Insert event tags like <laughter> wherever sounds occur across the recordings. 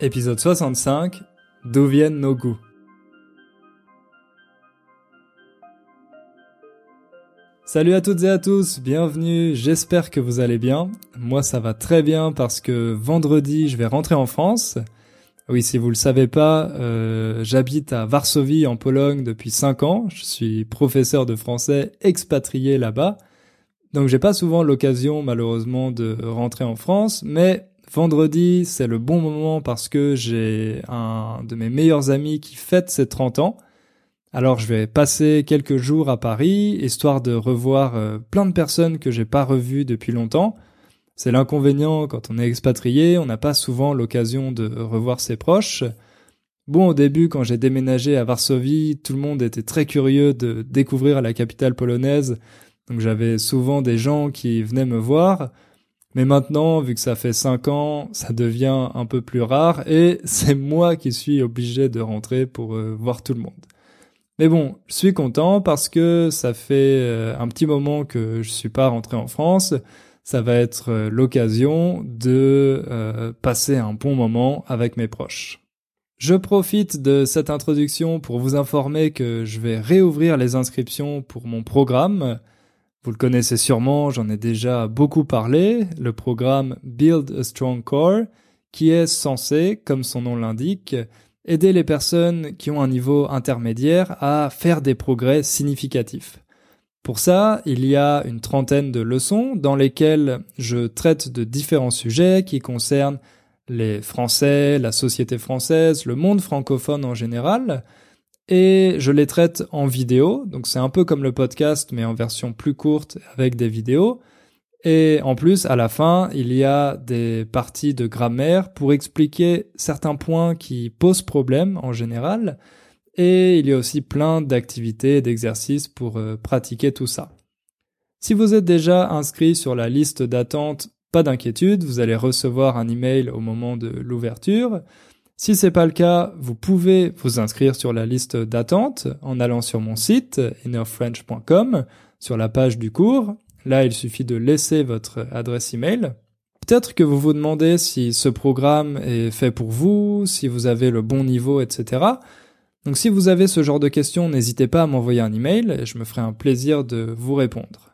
Épisode 65 D'où viennent nos goûts Salut à toutes et à tous, bienvenue, j'espère que vous allez bien. Moi ça va très bien parce que vendredi je vais rentrer en France. Oui, si vous le savez pas, euh, j'habite à Varsovie en Pologne depuis 5 ans. Je suis professeur de français expatrié là-bas. Donc j'ai pas souvent l'occasion malheureusement de rentrer en France, mais Vendredi, c'est le bon moment parce que j'ai un de mes meilleurs amis qui fête ses 30 ans. Alors je vais passer quelques jours à Paris, histoire de revoir euh, plein de personnes que j'ai pas revues depuis longtemps. C'est l'inconvénient quand on est expatrié, on n'a pas souvent l'occasion de revoir ses proches. Bon, au début, quand j'ai déménagé à Varsovie, tout le monde était très curieux de découvrir la capitale polonaise, donc j'avais souvent des gens qui venaient me voir. Mais maintenant, vu que ça fait cinq ans, ça devient un peu plus rare et c'est moi qui suis obligé de rentrer pour euh, voir tout le monde. Mais bon, je suis content parce que ça fait euh, un petit moment que je suis pas rentré en France. Ça va être euh, l'occasion de passer un bon moment avec mes proches. Je profite de cette introduction pour vous informer que je vais réouvrir les inscriptions pour mon programme vous le connaissez sûrement, j'en ai déjà beaucoup parlé, le programme Build a Strong Core, qui est censé, comme son nom l'indique, aider les personnes qui ont un niveau intermédiaire à faire des progrès significatifs. Pour ça, il y a une trentaine de leçons dans lesquelles je traite de différents sujets qui concernent les Français, la société française, le monde francophone en général, et je les traite en vidéo, donc c'est un peu comme le podcast mais en version plus courte avec des vidéos. Et en plus, à la fin, il y a des parties de grammaire pour expliquer certains points qui posent problème en général. Et il y a aussi plein d'activités et d'exercices pour euh, pratiquer tout ça. Si vous êtes déjà inscrit sur la liste d'attente, pas d'inquiétude, vous allez recevoir un email au moment de l'ouverture. Si c'est pas le cas, vous pouvez vous inscrire sur la liste d'attente en allant sur mon site innerfrench.com sur la page du cours. Là, il suffit de laisser votre adresse email. Peut-être que vous vous demandez si ce programme est fait pour vous, si vous avez le bon niveau, etc. Donc si vous avez ce genre de questions, n'hésitez pas à m'envoyer un email et je me ferai un plaisir de vous répondre.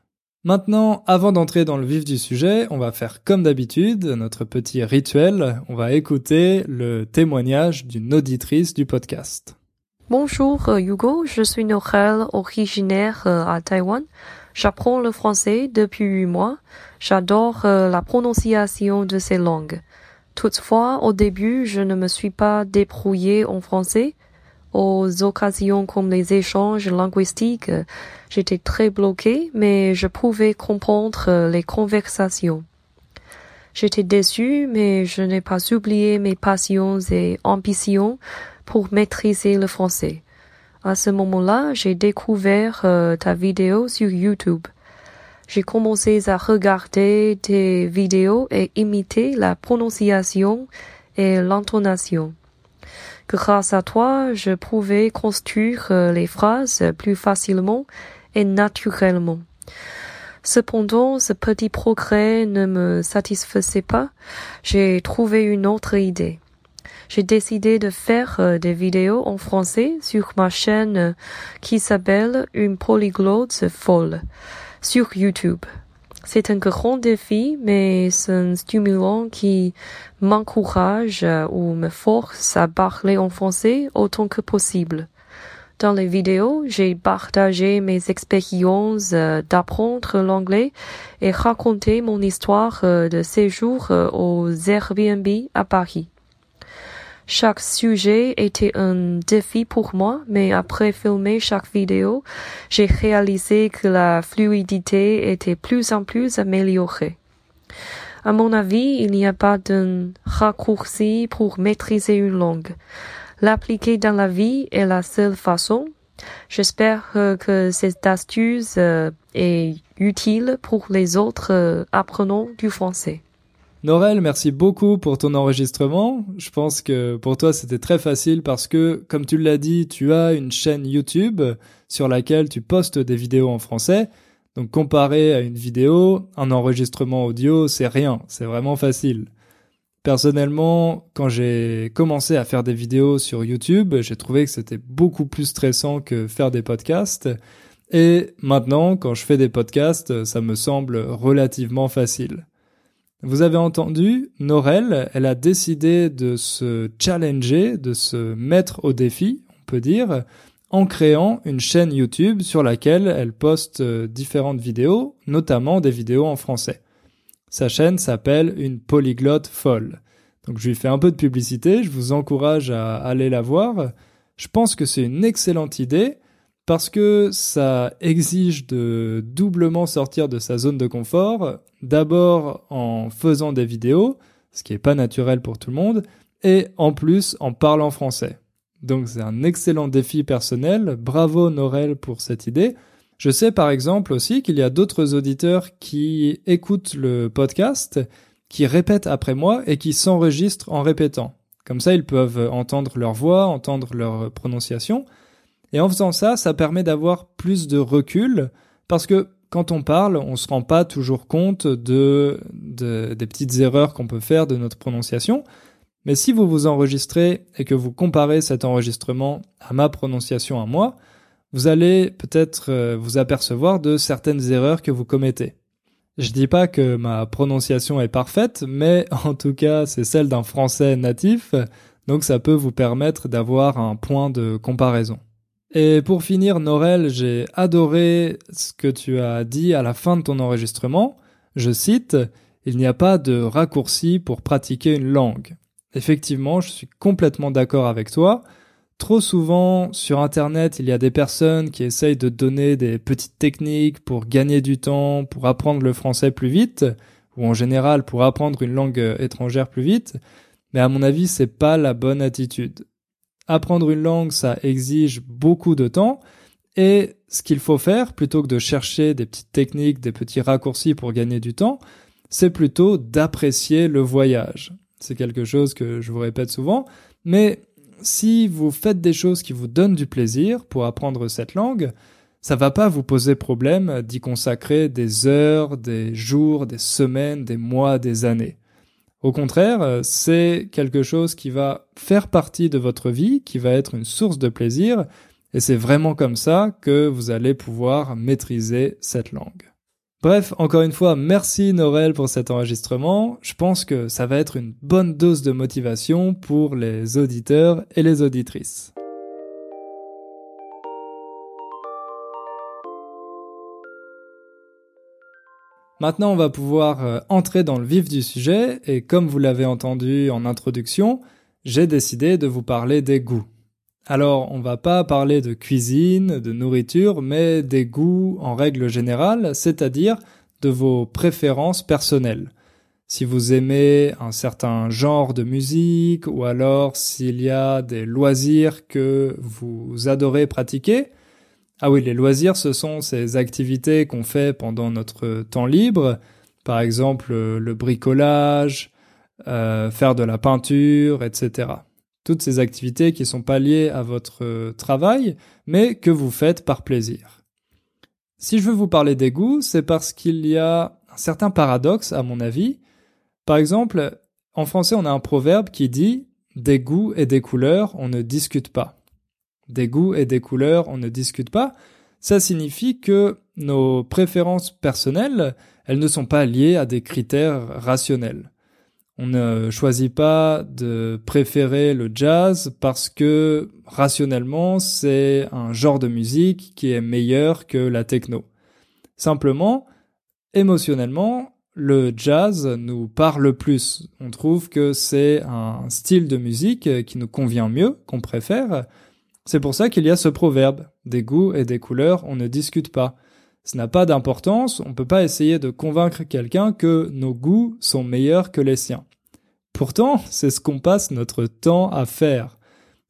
Maintenant, avant d'entrer dans le vif du sujet, on va faire comme d'habitude, notre petit rituel, on va écouter le témoignage d'une auditrice du podcast. Bonjour euh, Hugo, je suis Noël, originaire euh, à Taïwan. J'apprends le français depuis huit mois. J'adore euh, la prononciation de ces langues. Toutefois, au début, je ne me suis pas débrouillé en français aux occasions comme les échanges linguistiques, j'étais très bloqué, mais je pouvais comprendre euh, les conversations. J'étais déçu, mais je n'ai pas oublié mes passions et ambitions pour maîtriser le français. À ce moment-là, j'ai découvert euh, ta vidéo sur YouTube. J'ai commencé à regarder tes vidéos et imiter la prononciation et l'intonation. Grâce à toi, je pouvais construire euh, les phrases plus facilement et naturellement. Cependant, ce petit progrès ne me satisfaisait pas. J'ai trouvé une autre idée. J'ai décidé de faire euh, des vidéos en français sur ma chaîne euh, qui s'appelle Une polyglotte folle sur YouTube. C'est un grand défi, mais c'est un stimulant qui m'encourage euh, ou me force à parler en français autant que possible. Dans les vidéos, j'ai partagé mes expériences euh, d'apprendre l'anglais et raconté mon histoire euh, de séjour aux Airbnb à Paris. Chaque sujet était un défi pour moi, mais après filmer chaque vidéo, j'ai réalisé que la fluidité était plus en plus améliorée. À mon avis, il n'y a pas d'un raccourci pour maîtriser une langue. L'appliquer dans la vie est la seule façon. J'espère que cette astuce euh, est utile pour les autres euh, apprenants du français. Norel, merci beaucoup pour ton enregistrement. Je pense que pour toi c'était très facile parce que, comme tu l'as dit, tu as une chaîne YouTube sur laquelle tu postes des vidéos en français. Donc comparé à une vidéo, un enregistrement audio, c'est rien, c'est vraiment facile. Personnellement, quand j'ai commencé à faire des vidéos sur YouTube, j'ai trouvé que c'était beaucoup plus stressant que faire des podcasts. Et maintenant, quand je fais des podcasts, ça me semble relativement facile. Vous avez entendu, Norel, elle a décidé de se challenger, de se mettre au défi, on peut dire, en créant une chaîne YouTube sur laquelle elle poste euh, différentes vidéos, notamment des vidéos en français. Sa chaîne s'appelle Une polyglotte folle. Donc je lui fais un peu de publicité, je vous encourage à aller la voir. Je pense que c'est une excellente idée parce que ça exige de doublement sortir de sa zone de confort, d'abord en faisant des vidéos, ce qui n'est pas naturel pour tout le monde, et en plus en parlant français. Donc c'est un excellent défi personnel, bravo Norel pour cette idée. Je sais par exemple aussi qu'il y a d'autres auditeurs qui écoutent le podcast, qui répètent après moi et qui s'enregistrent en répétant. Comme ça, ils peuvent entendre leur voix, entendre leur prononciation. Et en faisant ça, ça permet d'avoir plus de recul parce que quand on parle, on se rend pas toujours compte de, des petites erreurs qu'on peut faire de notre prononciation. Mais si vous vous enregistrez et que vous comparez cet enregistrement à ma prononciation à moi, vous allez peut-être euh, vous apercevoir de certaines erreurs que vous commettez. Je dis pas que ma prononciation est parfaite, mais <laughs> en tout cas, c'est celle d'un français natif, donc ça peut vous permettre d'avoir un point de comparaison. Et pour finir, Norel, j'ai adoré ce que tu as dit à la fin de ton enregistrement. Je cite, Il n'y a pas de raccourci pour pratiquer une langue. Effectivement, je suis complètement d'accord avec toi. Trop souvent, sur Internet, il y a des personnes qui essayent de donner des petites techniques pour gagner du temps, pour apprendre le français plus vite, ou en général pour apprendre une langue étrangère plus vite. Mais à mon avis, c'est pas la bonne attitude. Apprendre une langue, ça exige beaucoup de temps, et ce qu'il faut faire, plutôt que de chercher des petites techniques, des petits raccourcis pour gagner du temps, c'est plutôt d'apprécier le voyage. C'est quelque chose que je vous répète souvent, mais si vous faites des choses qui vous donnent du plaisir pour apprendre cette langue, ça va pas vous poser problème d'y consacrer des heures, des jours, des semaines, des mois, des années. Au contraire, c'est quelque chose qui va faire partie de votre vie, qui va être une source de plaisir, et c'est vraiment comme ça que vous allez pouvoir maîtriser cette langue. Bref, encore une fois, merci Norel pour cet enregistrement. Je pense que ça va être une bonne dose de motivation pour les auditeurs et les auditrices. Maintenant, on va pouvoir euh, entrer dans le vif du sujet et comme vous l'avez entendu en introduction, j'ai décidé de vous parler des goûts. Alors, on va pas parler de cuisine, de nourriture, mais des goûts en règle générale, c'est-à-dire de vos préférences personnelles. Si vous aimez un certain genre de musique ou alors s'il y a des loisirs que vous adorez pratiquer. Ah oui, les loisirs, ce sont ces activités qu'on fait pendant notre temps libre, par exemple le bricolage, euh, faire de la peinture, etc toutes ces activités qui sont pas liées à votre euh, travail, mais que vous faites par plaisir. Si je veux vous parler des goûts, c'est parce qu'il y a un certain paradoxe, à mon avis. Par exemple, en français, on a un proverbe qui dit des goûts et des couleurs, on ne discute pas. Des goûts et des couleurs, on ne discute pas. Ça signifie que nos préférences personnelles, elles ne sont pas liées à des critères rationnels. On ne choisit pas de préférer le jazz parce que rationnellement c'est un genre de musique qui est meilleur que la techno. Simplement, émotionnellement, le jazz nous parle plus. On trouve que c'est un style de musique qui nous convient mieux, qu'on préfère. C'est pour ça qu'il y a ce proverbe. Des goûts et des couleurs, on ne discute pas. Ce n'a pas d'importance, on ne peut pas essayer de convaincre quelqu'un que nos goûts sont meilleurs que les siens. Pourtant, c'est ce qu'on passe notre temps à faire.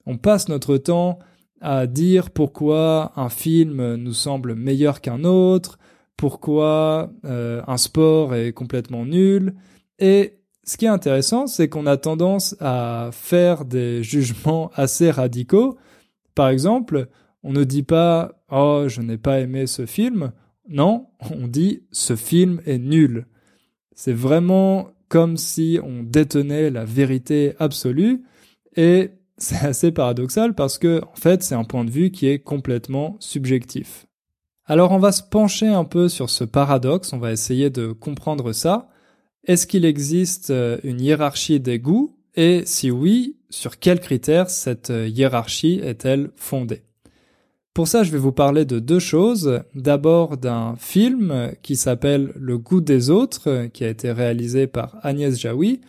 On passe notre temps à dire pourquoi un film nous semble meilleur qu'un autre, pourquoi euh, un sport est complètement nul. Et ce qui est intéressant, c'est qu'on a tendance à faire des jugements assez radicaux. Par exemple, on ne dit pas ⁇ Oh, je n'ai pas aimé ce film ⁇ non, on dit ⁇ Ce film est nul ⁇ C'est vraiment comme si on détenait la vérité absolue. Et c'est assez paradoxal parce que en fait c'est un point de vue qui est complètement subjectif. Alors on va se pencher un peu sur ce paradoxe, on va essayer de comprendre ça. Est-ce qu'il existe euh, une hiérarchie des goûts? Et si oui, sur quels critères cette euh, hiérarchie est-elle fondée? Pour ça, je vais vous parler de deux choses. D'abord d'un film qui s'appelle Le goût des autres, qui a été réalisé par Agnès Jaoui,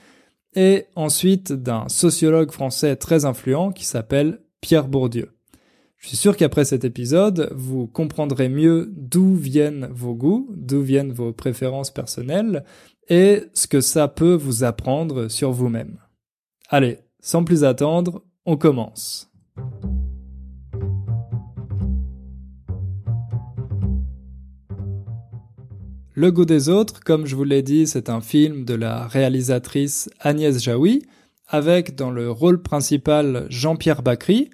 et ensuite d'un sociologue français très influent qui s'appelle Pierre Bourdieu. Je suis sûr qu'après cet épisode, vous comprendrez mieux d'où viennent vos goûts, d'où viennent vos préférences personnelles, et ce que ça peut vous apprendre sur vous-même. Allez, sans plus attendre, on commence. Le goût des autres, comme je vous l'ai dit, c'est un film de la réalisatrice Agnès Jaoui, avec dans le rôle principal Jean-Pierre Bacry.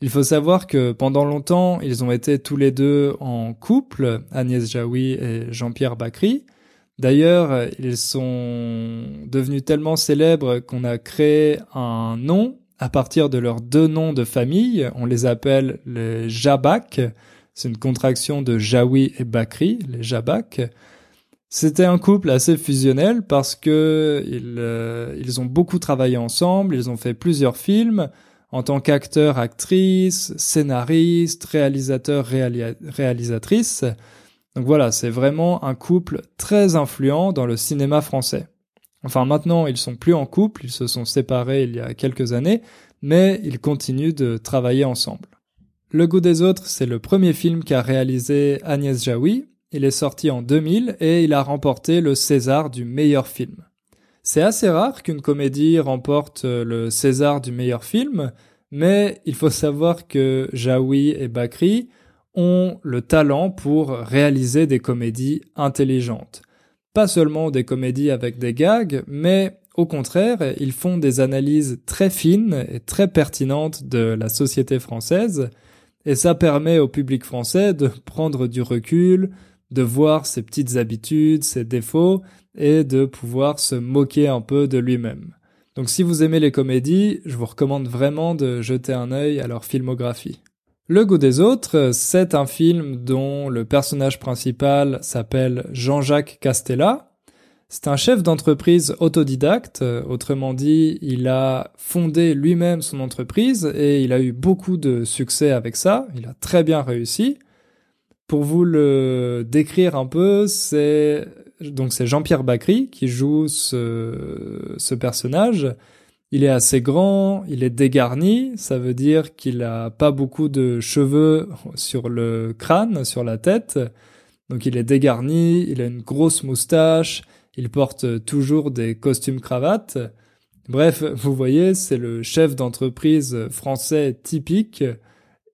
Il faut savoir que pendant longtemps, ils ont été tous les deux en couple, Agnès Jaoui et Jean-Pierre Bacry. D'ailleurs, ils sont devenus tellement célèbres qu'on a créé un nom à partir de leurs deux noms de famille. On les appelle les Jabak. C'est une contraction de Jaoui et Bakri, les Jabak. C'était un couple assez fusionnel parce que ils, euh, ont beaucoup travaillé ensemble, ils ont fait plusieurs films en tant qu'acteurs, actrices, scénaristes, réalisateurs, réalisatrices. Donc voilà, c'est vraiment un couple très influent dans le cinéma français. Enfin maintenant, ils sont plus en couple, ils se sont séparés il y a quelques années, mais ils continuent de travailler ensemble. Le goût des autres, c'est le premier film qu'a réalisé Agnès Jaoui, il est sorti en 2000 et il a remporté le César du meilleur film. C'est assez rare qu'une comédie remporte le César du meilleur film, mais il faut savoir que Jaoui et Bakri ont le talent pour réaliser des comédies intelligentes. Pas seulement des comédies avec des gags, mais au contraire, ils font des analyses très fines et très pertinentes de la société française, et ça permet au public français de prendre du recul, de voir ses petites habitudes, ses défauts, et de pouvoir se moquer un peu de lui-même. Donc si vous aimez les comédies, je vous recommande vraiment de jeter un œil à leur filmographie. Le goût des autres, c'est un film dont le personnage principal s'appelle Jean-Jacques Castella. C'est un chef d'entreprise autodidacte, autrement dit, il a fondé lui-même son entreprise et il a eu beaucoup de succès avec ça, il a très bien réussi. Pour vous le décrire un peu, c'est donc c'est Jean-Pierre Bacry qui joue ce, ce personnage. Il est assez grand, il est dégarni, ça veut dire qu'il a pas beaucoup de cheveux sur le crâne, sur la tête. Donc il est dégarni, il a une grosse moustache, il porte toujours des costumes cravates. Bref, vous voyez, c'est le chef d'entreprise français typique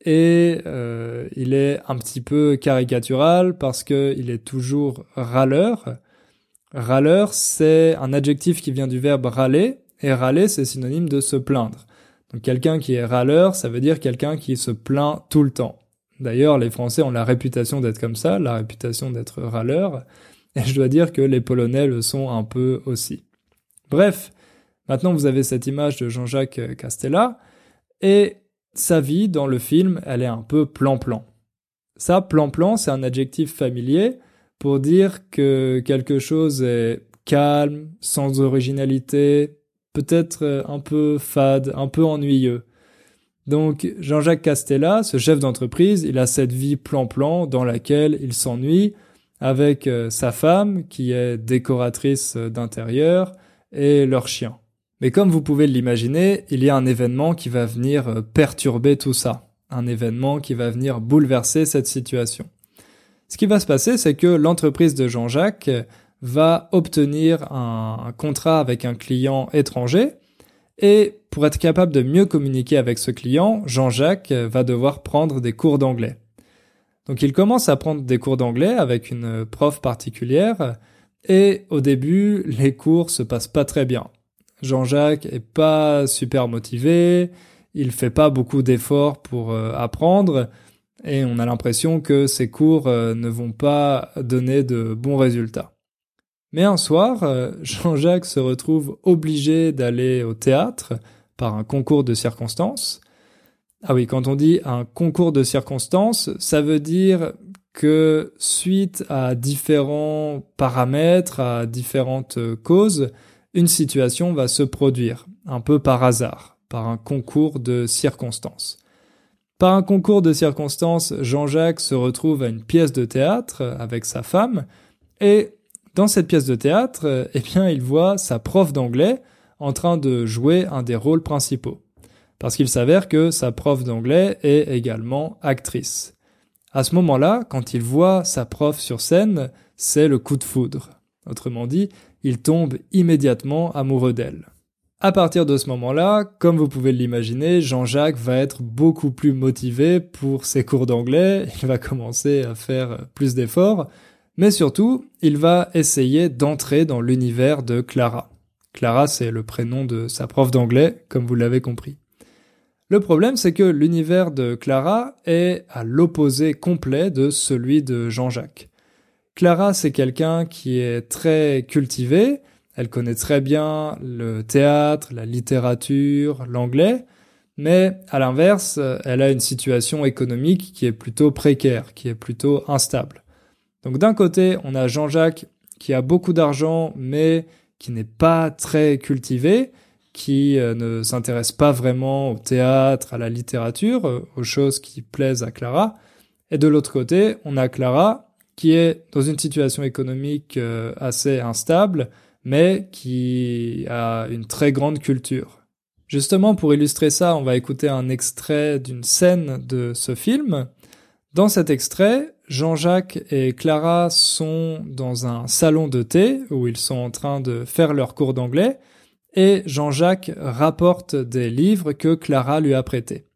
et euh, il est un petit peu caricatural parce que il est toujours râleur. Râleur, c'est un adjectif qui vient du verbe râler et râler, c'est synonyme de se plaindre. Donc quelqu'un qui est râleur, ça veut dire quelqu'un qui se plaint tout le temps. D'ailleurs, les Français ont la réputation d'être comme ça, la réputation d'être râleur, et je dois dire que les Polonais le sont un peu aussi. Bref, maintenant vous avez cette image de Jean-Jacques Castella, et sa vie dans le film, elle est un peu plan-plan. Ça, plan-plan, c'est un adjectif familier pour dire que quelque chose est calme, sans originalité, peut-être euh, un peu fade, un peu ennuyeux. Donc Jean-Jacques Castella, ce chef d'entreprise, il a cette vie plan-plan dans laquelle il s'ennuie avec euh, sa femme qui est décoratrice d'intérieur et leur chien. Mais comme vous pouvez l'imaginer, il y a un événement qui va venir euh, perturber tout ça, un événement qui va venir bouleverser cette situation. Ce qui va se passer, c'est que l'entreprise de Jean-Jacques va obtenir un, contrat avec un client étranger, et pour être capable de mieux communiquer avec ce client, Jean-Jacques va devoir prendre des cours d'anglais. Donc il commence à prendre des cours d'anglais avec une prof particulière, et au début, les cours se passent pas très bien. Jean-Jacques est pas super motivé, il fait pas beaucoup d'efforts pour euh, apprendre et on a l'impression que ses cours euh, ne vont pas donner de bons résultats. Mais un soir, euh, Jean-Jacques se retrouve obligé d'aller au théâtre par un concours de circonstances. Ah oui, quand on dit un concours de circonstances, ça veut dire que suite à différents paramètres, à différentes causes, une situation va se produire, un peu par hasard, par un concours de circonstances. Par un concours de circonstances, Jean-Jacques se retrouve à une pièce de théâtre avec sa femme, et dans cette pièce de théâtre, eh bien, il voit sa prof d'anglais en train de jouer un des rôles principaux. Parce qu'il s'avère que sa prof d'anglais est également actrice. À ce moment-là, quand il voit sa prof sur scène, c'est le coup de foudre. Autrement dit, il tombe immédiatement amoureux d'elle. À partir de ce moment-là, comme vous pouvez l'imaginer, Jean-Jacques va être beaucoup plus motivé pour ses cours d'anglais, il va commencer à faire plus d'efforts, mais surtout, il va essayer d'entrer dans l'univers de Clara. Clara, c'est le prénom de sa prof d'anglais, comme vous l'avez compris. Le problème, c'est que l'univers de Clara est à l'opposé complet de celui de Jean-Jacques. Clara, c'est quelqu'un qui est très cultivé, elle connaît très bien le théâtre, la littérature, l'anglais, mais à l'inverse, elle a une situation économique qui est plutôt précaire, qui est plutôt instable. Donc d'un côté, on a Jean-Jacques qui a beaucoup d'argent, mais qui n'est pas très cultivé, qui euh, ne s'intéresse pas vraiment au théâtre, à la littérature, euh, aux choses qui plaisent à Clara. Et de l'autre côté, on a Clara qui est dans une situation économique euh, assez instable, mais qui a une très grande culture. Justement, pour illustrer ça, on va écouter un extrait d'une scène de ce film. Dans cet extrait, Jean-Jacques et Clara sont dans un salon de thé où ils sont en train de faire leur cours d'anglais et Jean-Jacques rapporte des livres que Clara lui a prêtés.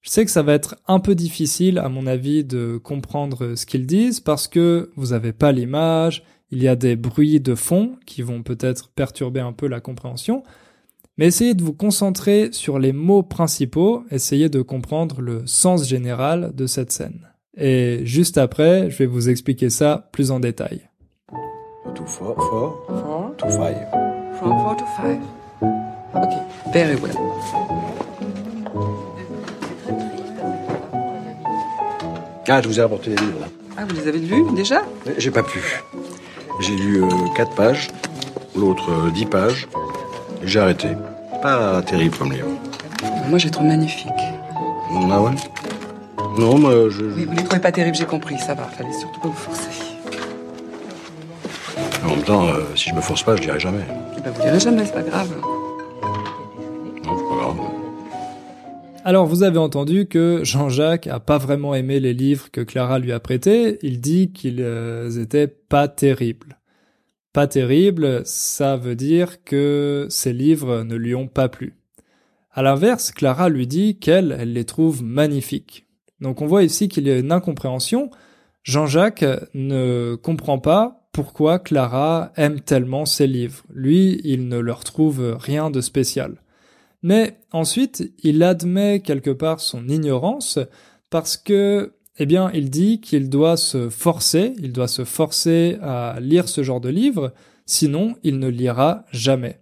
Je sais que ça va être un peu difficile, à mon avis, de comprendre ce qu'ils disent parce que vous n'avez pas l'image, il y a des bruits de fond qui vont peut-être perturber un peu la compréhension, mais essayez de vous concentrer sur les mots principaux, essayez de comprendre le sens général de cette scène. Et juste après, je vais vous expliquer ça plus en détail. Two, four, four, Four, two, five. from four to five. Okay, very well. Ah, je vous ai apporté des livres. là. Ah, vous les avez lus déjà? J'ai pas pu. J'ai lu 4 pages, l'autre 10 pages. J'ai arrêté. Pas terrible comme livre. Moi, j'ai trouvé magnifique. Ah ouais? Non, mais je... Oui, vous les trouvez pas terribles, j'ai compris, ça va. Fallait surtout pas vous forcer. En même temps, euh, si je me force pas, je dirai jamais. Eh ben, vous lirez jamais, c'est pas grave. Non, c'est pas grave. Alors vous avez entendu que Jean-Jacques a pas vraiment aimé les livres que Clara lui a prêtés, il dit qu'ils euh, étaient pas terribles. Pas terribles, ça veut dire que ces livres ne lui ont pas plu. À l'inverse, Clara lui dit qu'elle, elle les trouve magnifiques. Donc on voit ici qu'il y a une incompréhension. Jean-Jacques ne comprend pas pourquoi Clara aime tellement ces livres. Lui, il ne leur trouve rien de spécial. Mais ensuite, il admet quelque part son ignorance parce que, eh bien, il dit qu'il doit se forcer, il doit se forcer à lire ce genre de livre, sinon il ne lira jamais.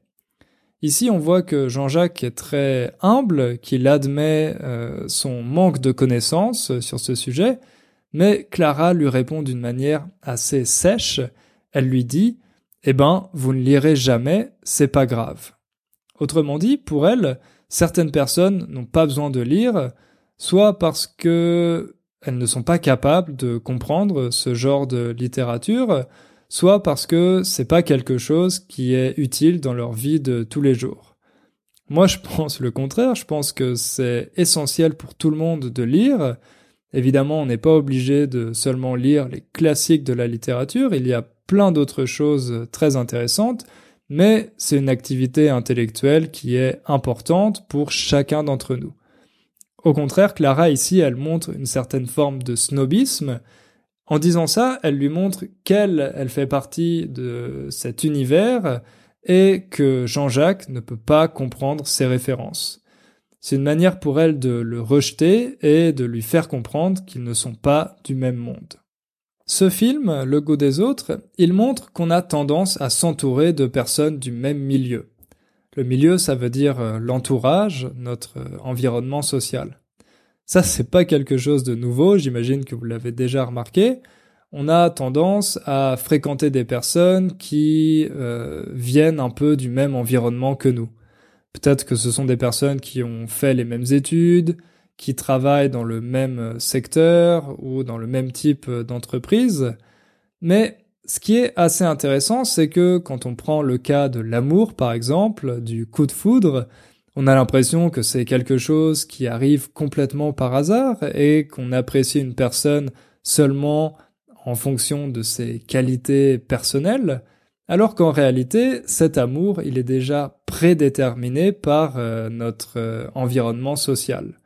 Ici, on voit que Jean-Jacques est très humble, qu'il admet euh, son manque de connaissances sur ce sujet, mais Clara lui répond d'une manière assez sèche. Elle lui dit Eh ben, vous ne lirez jamais, c'est pas grave. Autrement dit, pour elle, certaines personnes n'ont pas besoin de lire, soit parce que elles ne sont pas capables de comprendre ce genre de littérature, soit parce que c'est pas quelque chose qui est utile dans leur vie de tous les jours. Moi, je pense le contraire, je pense que c'est essentiel pour tout le monde de lire. Évidemment, on n'est pas obligé de seulement lire les classiques de la littérature, il y a plein d'autres choses très intéressantes, mais c'est une activité intellectuelle qui est importante pour chacun d'entre nous. Au contraire, Clara ici, elle montre une certaine forme de snobisme. En disant ça, elle lui montre qu'elle, elle fait partie de cet univers et que Jean-Jacques ne peut pas comprendre ses références. C'est une manière pour elle de le rejeter et de lui faire comprendre qu'ils ne sont pas du même monde. Ce film, Le goût des autres, il montre qu'on a tendance à s'entourer de personnes du même milieu. Le milieu, ça veut dire euh, l'entourage, notre euh, environnement social. Ça, c'est pas quelque chose de nouveau, j'imagine que vous l'avez déjà remarqué. On a tendance à fréquenter des personnes qui euh, viennent un peu du même environnement que nous. Peut-être que ce sont des personnes qui ont fait les mêmes études, qui travaillent dans le même secteur ou dans le même type d'entreprise. Mais ce qui est assez intéressant, c'est que quand on prend le cas de l'amour, par exemple, du coup de foudre, on a l'impression que c'est quelque chose qui arrive complètement par hasard et qu'on apprécie une personne seulement en fonction de ses qualités personnelles, alors qu'en réalité, cet amour, il est déjà prédéterminé par euh, notre euh, environnement social.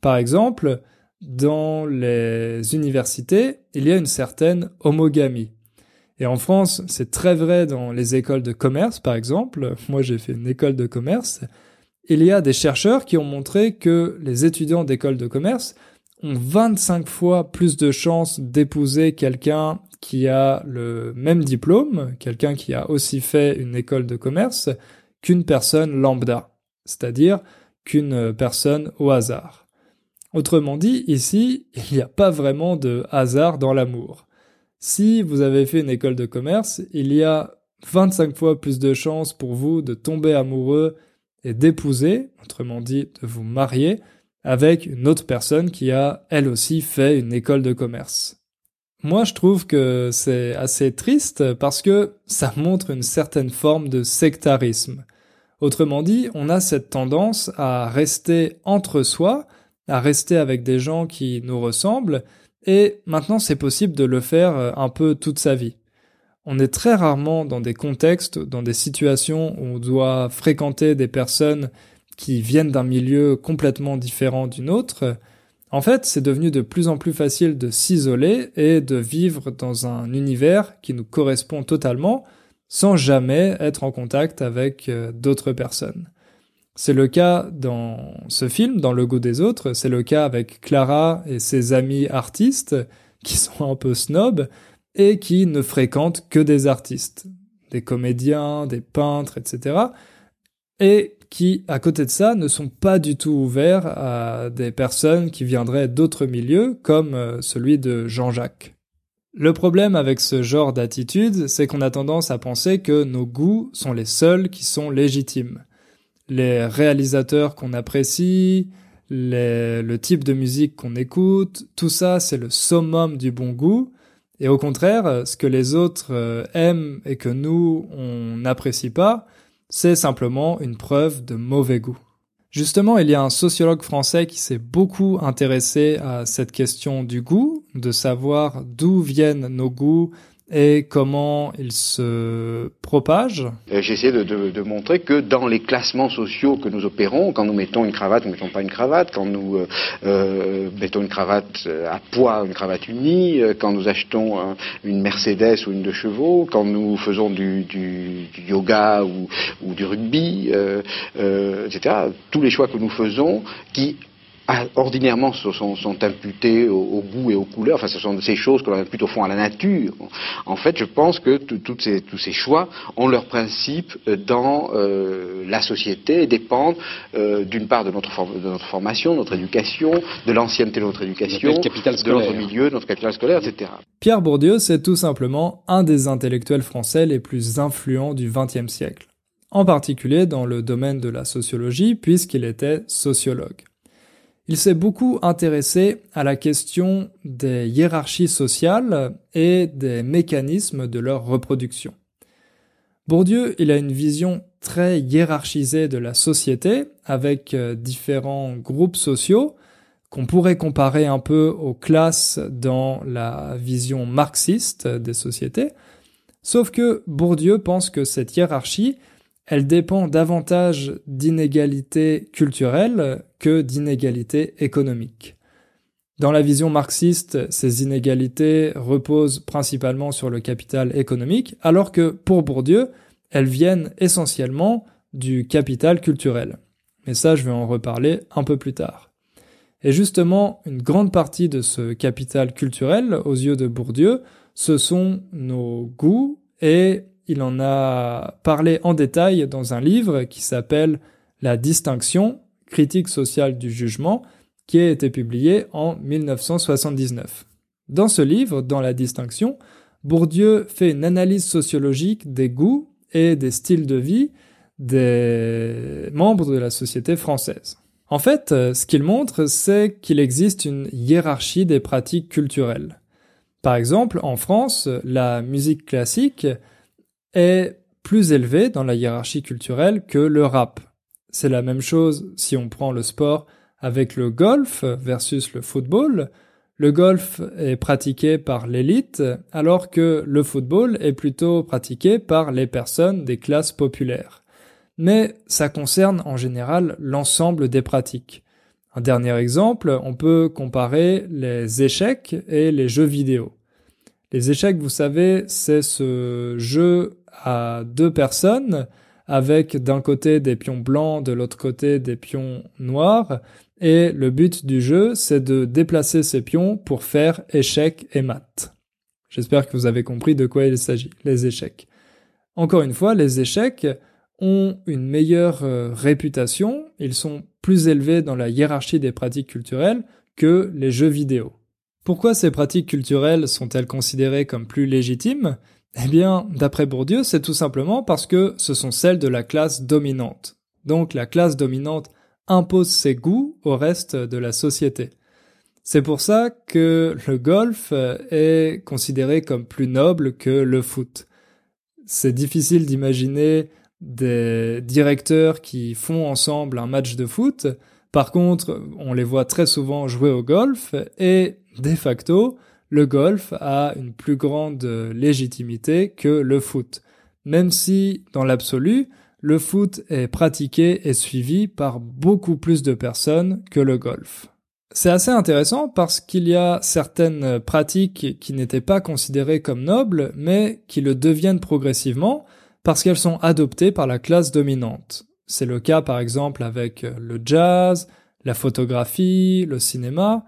Par exemple, dans les universités, il y a une certaine homogamie. Et en France, c'est très vrai dans les écoles de commerce, par exemple. Moi, j'ai fait une école de commerce. Il y a des chercheurs qui ont montré que les étudiants d'école de commerce ont 25 fois plus de chances d'épouser quelqu'un qui a le même diplôme, quelqu'un qui a aussi fait une école de commerce, qu'une personne lambda, c'est-à-dire qu'une personne au hasard. Autrement dit, ici, il n'y a pas vraiment de hasard dans l'amour. Si vous avez fait une école de commerce, il y a 25 fois plus de chances pour vous de tomber amoureux d'épouser, autrement dit de vous marier, avec une autre personne qui a elle aussi fait une école de commerce. Moi je trouve que c'est assez triste parce que ça montre une certaine forme de sectarisme. Autrement dit, on a cette tendance à rester entre soi, à rester avec des gens qui nous ressemblent, et maintenant, c'est possible de le faire euh, un peu toute sa vie. On est très rarement dans des contextes, dans des situations où on doit fréquenter des personnes qui viennent d'un milieu complètement différent d'une autre. En fait, c'est devenu de plus en plus facile de s'isoler et de vivre dans un univers qui nous correspond totalement sans jamais être en contact avec euh, d'autres personnes. C'est le cas dans ce film, dans Le goût des autres, c'est le cas avec Clara et ses amis artistes, qui sont un peu snobs, et qui ne fréquentent que des artistes, des comédiens, des peintres, etc., et qui, à côté de ça, ne sont pas du tout ouverts à des personnes qui viendraient d'autres milieux, comme euh, celui de Jean-Jacques. Le problème avec ce genre d'attitude, c'est qu'on a tendance à penser que nos goûts sont les seuls qui sont légitimes les réalisateurs qu'on apprécie, le type de musique qu'on écoute, tout ça c'est le summum du bon goût. Et au contraire, ce que les autres euh, aiment et que nous on n'apprécie pas, c'est simplement une preuve de mauvais goût. Justement, il y a un sociologue français qui s'est beaucoup intéressé à cette question du goût, de savoir d'où viennent nos goûts, et comment il se propage. Euh, J'essaie de, de, de, montrer que dans les classements sociaux que nous opérons, quand nous mettons une cravate ou ne mettons pas une cravate, quand nous euh, euh mettons une cravate à poids, une cravate unie, euh, quand nous achetons une Mercedes ou une de chevaux, quand nous faisons du, du, du yoga ou, ou, du rugby, euh, etc. Tous les choix que nous faisons qui ah, ordinairement sont, sont imputés au, goût et aux couleurs, enfin ce sont ces choses que l'on impute au fond à la nature. En fait, je pense que toutes ces, tous ces choix ont leur principe euh, dans euh, la société et dépendent euh, d'une part de notre, de notre formation, de notre éducation, de l'ancienneté de notre éducation, de notre milieu, de notre capital scolaire, etc. Pierre Bourdieu, c'est tout simplement un des intellectuels français les plus influents du XXe siècle, en particulier dans le domaine de la sociologie, puisqu'il était sociologue. Il s'est beaucoup intéressé à la question des hiérarchies sociales et des mécanismes de leur reproduction. Bourdieu, il a une vision très hiérarchisée de la société avec euh, différents groupes sociaux qu'on pourrait comparer un peu aux classes dans la vision marxiste des sociétés. Sauf que Bourdieu pense que cette hiérarchie, elle dépend davantage d'inégalités culturelles que d'inégalités économiques. Dans la vision marxiste, ces inégalités reposent principalement sur le capital économique, alors que pour Bourdieu, elles viennent essentiellement du capital culturel. Mais ça, je vais en reparler un peu plus tard. Et justement, une grande partie de ce capital culturel, aux yeux de Bourdieu, ce sont nos goûts, et il en a parlé en détail dans un livre qui s'appelle La distinction, critique sociale du jugement, qui a été publié en 1979. Dans ce livre, dans La distinction, Bourdieu fait une analyse sociologique des goûts et des styles de vie des membres de la société française. En fait, ce qu'il montre, c'est qu'il existe une hiérarchie des pratiques culturelles. Par exemple, en France, la musique classique est plus élevée dans la hiérarchie culturelle que le rap. C'est la même chose si on prend le sport avec le golf versus le football. Le golf est pratiqué par l'élite alors que le football est plutôt pratiqué par les personnes des classes populaires. Mais ça concerne en général l'ensemble des pratiques. Un dernier exemple, on peut comparer les échecs et les jeux vidéo. Les échecs, vous savez, c'est ce jeu à deux personnes avec d'un côté des pions blancs, de l'autre côté des pions noirs, et le but du jeu, c'est de déplacer ces pions pour faire échec et mat. J'espère que vous avez compris de quoi il s'agit, les échecs. Encore une fois, les échecs ont une meilleure euh, réputation, ils sont plus élevés dans la hiérarchie des pratiques culturelles que les jeux vidéo. Pourquoi ces pratiques culturelles sont-elles considérées comme plus légitimes? Eh bien, d'après Bourdieu, c'est tout simplement parce que ce sont celles de la classe dominante. Donc la classe dominante impose ses goûts au reste de la société. C'est pour ça que le golf est considéré comme plus noble que le foot. C'est difficile d'imaginer des directeurs qui font ensemble un match de foot. Par contre, on les voit très souvent jouer au golf et de facto, le golf a une plus grande légitimité que le foot. Même si, dans l'absolu, le foot est pratiqué et suivi par beaucoup plus de personnes que le golf. C'est assez intéressant parce qu'il y a certaines pratiques qui n'étaient pas considérées comme nobles, mais qui le deviennent progressivement parce qu'elles sont adoptées par la classe dominante. C'est le cas par exemple avec le jazz, la photographie, le cinéma,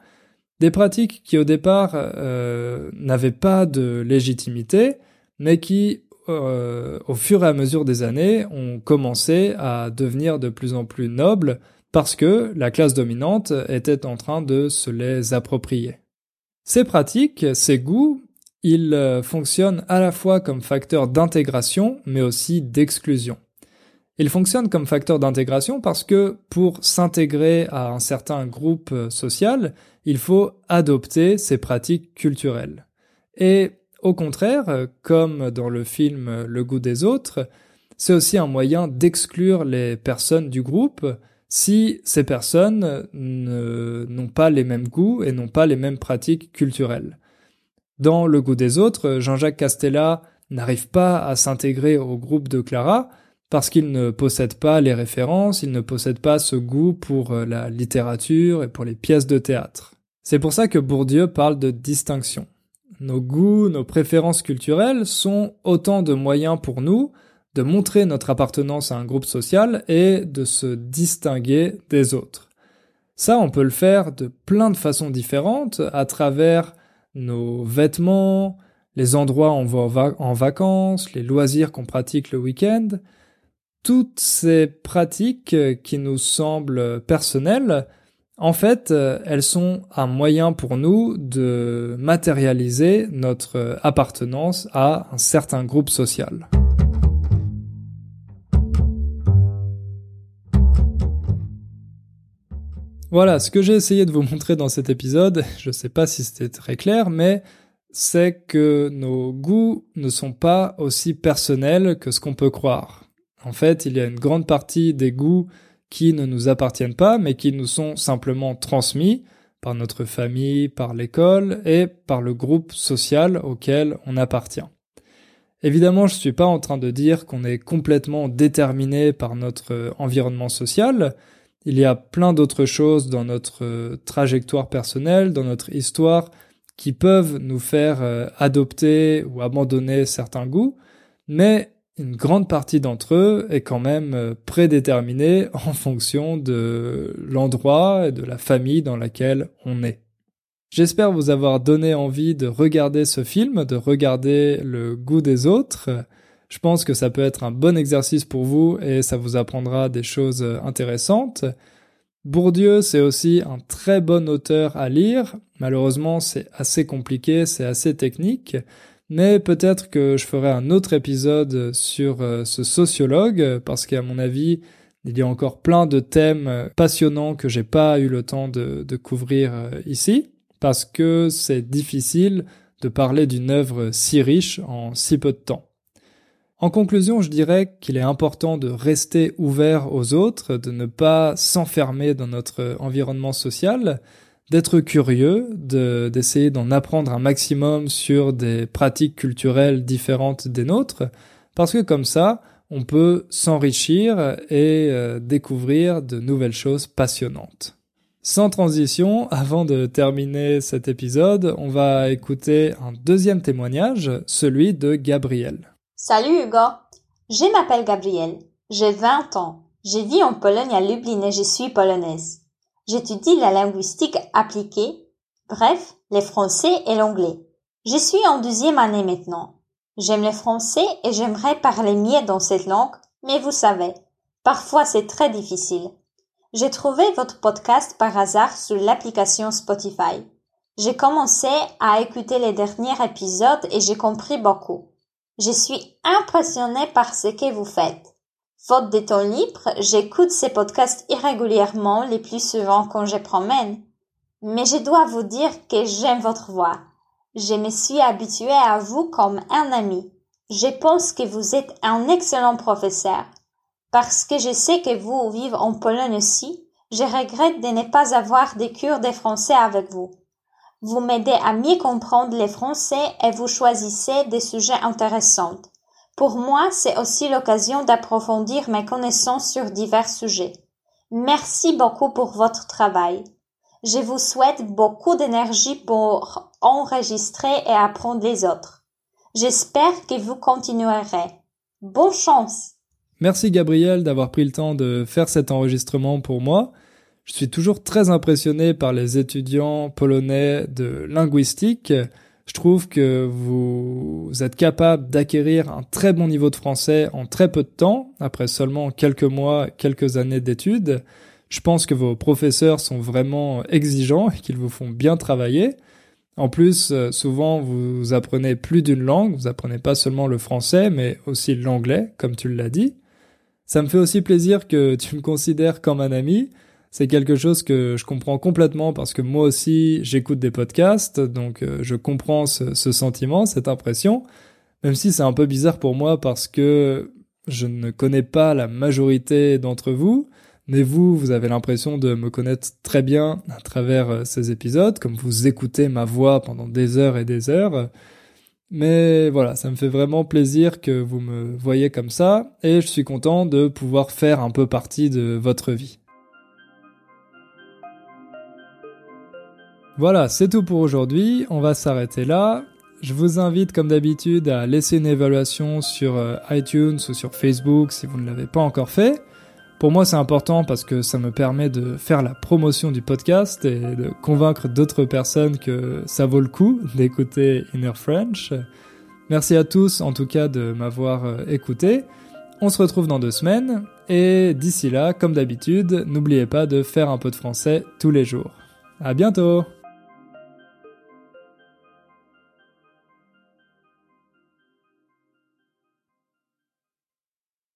des pratiques qui au départ euh, n'avaient pas de légitimité, mais qui euh, au fur et à mesure des années, ont commencé à devenir de plus en plus nobles parce que la classe dominante était en train de se les approprier. Ces pratiques, ces goûts, ils euh, fonctionnent à la fois comme facteur d'intégration mais aussi d'exclusion. Ils fonctionnent comme facteur d'intégration parce que pour s'intégrer à un certain groupe social, il faut adopter ces pratiques culturelles. Et au contraire, comme dans le film Le goût des autres, c'est aussi un moyen d'exclure les personnes du groupe si ces personnes n'ont pas les mêmes goûts et n'ont pas les mêmes pratiques culturelles. Dans Le goût des autres, Jean-Jacques Castella n'arrive pas à s'intégrer au groupe de Clara parce qu'il ne possède pas les références, il ne possède pas ce goût pour la littérature et pour les pièces de théâtre. C'est pour ça que Bourdieu parle de distinction. Nos goûts, nos préférences culturelles sont autant de moyens pour nous de montrer notre appartenance à un groupe social et de se distinguer des autres. Ça, on peut le faire de plein de façons différentes à travers nos vêtements, les endroits où on va en vacances, les loisirs qu'on pratique le week-end. Toutes ces pratiques qui nous semblent personnelles en fait, euh, elles sont un moyen pour nous de matérialiser notre appartenance à un certain groupe social. Voilà, ce que j'ai essayé de vous montrer dans cet épisode, <laughs> je ne sais pas si c'était très clair, mais c'est que nos goûts ne sont pas aussi personnels que ce qu'on peut croire. En fait, il y a une grande partie des goûts qui ne nous appartiennent pas, mais qui nous sont simplement transmis par notre famille, par l'école et par le groupe social auquel on appartient. Évidemment, je ne suis pas en train de dire qu'on est complètement déterminé par notre environnement social. Il y a plein d'autres choses dans notre trajectoire personnelle, dans notre histoire, qui peuvent nous faire euh, adopter ou abandonner certains goûts, mais une grande partie d'entre eux est quand même euh, prédéterminée <laughs> en fonction de l'endroit et de la famille dans laquelle on est. J'espère vous avoir donné envie de regarder ce film, de regarder le goût des autres. Je pense que ça peut être un bon exercice pour vous et ça vous apprendra des choses intéressantes. Bourdieu, c'est aussi un très bon auteur à lire. Malheureusement, c'est assez compliqué, c'est assez technique. Mais peut-être que je ferai un autre épisode sur euh, ce sociologue, parce qu'à mon avis, il y a encore plein de thèmes passionnants que j'ai pas eu le temps de, de couvrir euh, ici, parce que c'est difficile de parler d'une œuvre si riche en si peu de temps. En conclusion, je dirais qu'il est important de rester ouvert aux autres, de ne pas s'enfermer dans notre environnement social, d'être curieux, d'essayer d'en apprendre un maximum sur des pratiques culturelles différentes des nôtres, parce que comme ça, on peut s'enrichir et euh, découvrir de nouvelles choses passionnantes. Sans transition, avant de terminer cet épisode, on va écouter un deuxième témoignage, celui de Gabriel. Salut Hugo, je m'appelle Gabrielle, j'ai 20 ans, je vis en Pologne à Lublin et je suis polonaise. J'étudie la linguistique appliquée, bref, les français et l'anglais. Je suis en deuxième année maintenant. J'aime le français et j'aimerais parler mieux dans cette langue, mais vous savez, parfois c'est très difficile. J'ai trouvé votre podcast par hasard sur l'application Spotify. J'ai commencé à écouter les derniers épisodes et j'ai compris beaucoup. Je suis impressionnée par ce que vous faites. Faute de temps libre, j'écoute ces podcasts irrégulièrement, les plus souvent quand je promène. Mais je dois vous dire que j'aime votre voix. Je me suis habituée à vous comme un ami. Je pense que vous êtes un excellent professeur. Parce que je sais que vous vivez en Pologne aussi, je regrette de ne pas avoir des cours de français avec vous. Vous m'aidez à mieux comprendre les Français et vous choisissez des sujets intéressants. Pour moi, c'est aussi l'occasion d'approfondir mes connaissances sur divers sujets. Merci beaucoup pour votre travail. Je vous souhaite beaucoup d'énergie pour enregistrer et apprendre les autres. J'espère que vous continuerez. Bonne chance! Merci Gabriel d'avoir pris le temps de faire cet enregistrement pour moi. Je suis toujours très impressionné par les étudiants polonais de linguistique. Je trouve que vous êtes capable d'acquérir un très bon niveau de français en très peu de temps, après seulement quelques mois, quelques années d'études. Je pense que vos professeurs sont vraiment exigeants et qu'ils vous font bien travailler. En plus, euh, souvent, vous apprenez plus d'une langue, vous apprenez pas seulement le français, mais aussi l'anglais, comme tu l'as dit. Ça me fait aussi plaisir que tu me considères comme un ami, c'est quelque chose que je comprends complètement parce que moi aussi j'écoute des podcasts, donc euh, je comprends ce, sentiment, cette impression, même si c'est un peu bizarre pour moi parce que je ne connais pas la majorité d'entre vous, mais vous, vous avez l'impression de me connaître très bien à travers euh, ces épisodes, comme vous écoutez ma voix pendant des heures et des heures. Mais voilà, ça me fait vraiment plaisir que vous me voyez comme ça, et je suis content de pouvoir faire un peu partie de votre vie. Voilà, c'est tout pour aujourd'hui. On va s'arrêter là. Je vous invite comme d'habitude à laisser une évaluation sur euh, iTunes ou sur Facebook si vous ne l'avez pas encore fait. Pour moi, c'est important parce que ça me permet de faire la promotion du podcast et de convaincre d'autres personnes que ça vaut le coup d'écouter Inner French. Merci à tous en tout cas de m'avoir euh, écouté. On se retrouve dans deux semaines et d'ici là, comme d'habitude, n'oubliez pas de faire un peu de français tous les jours. À bientôt!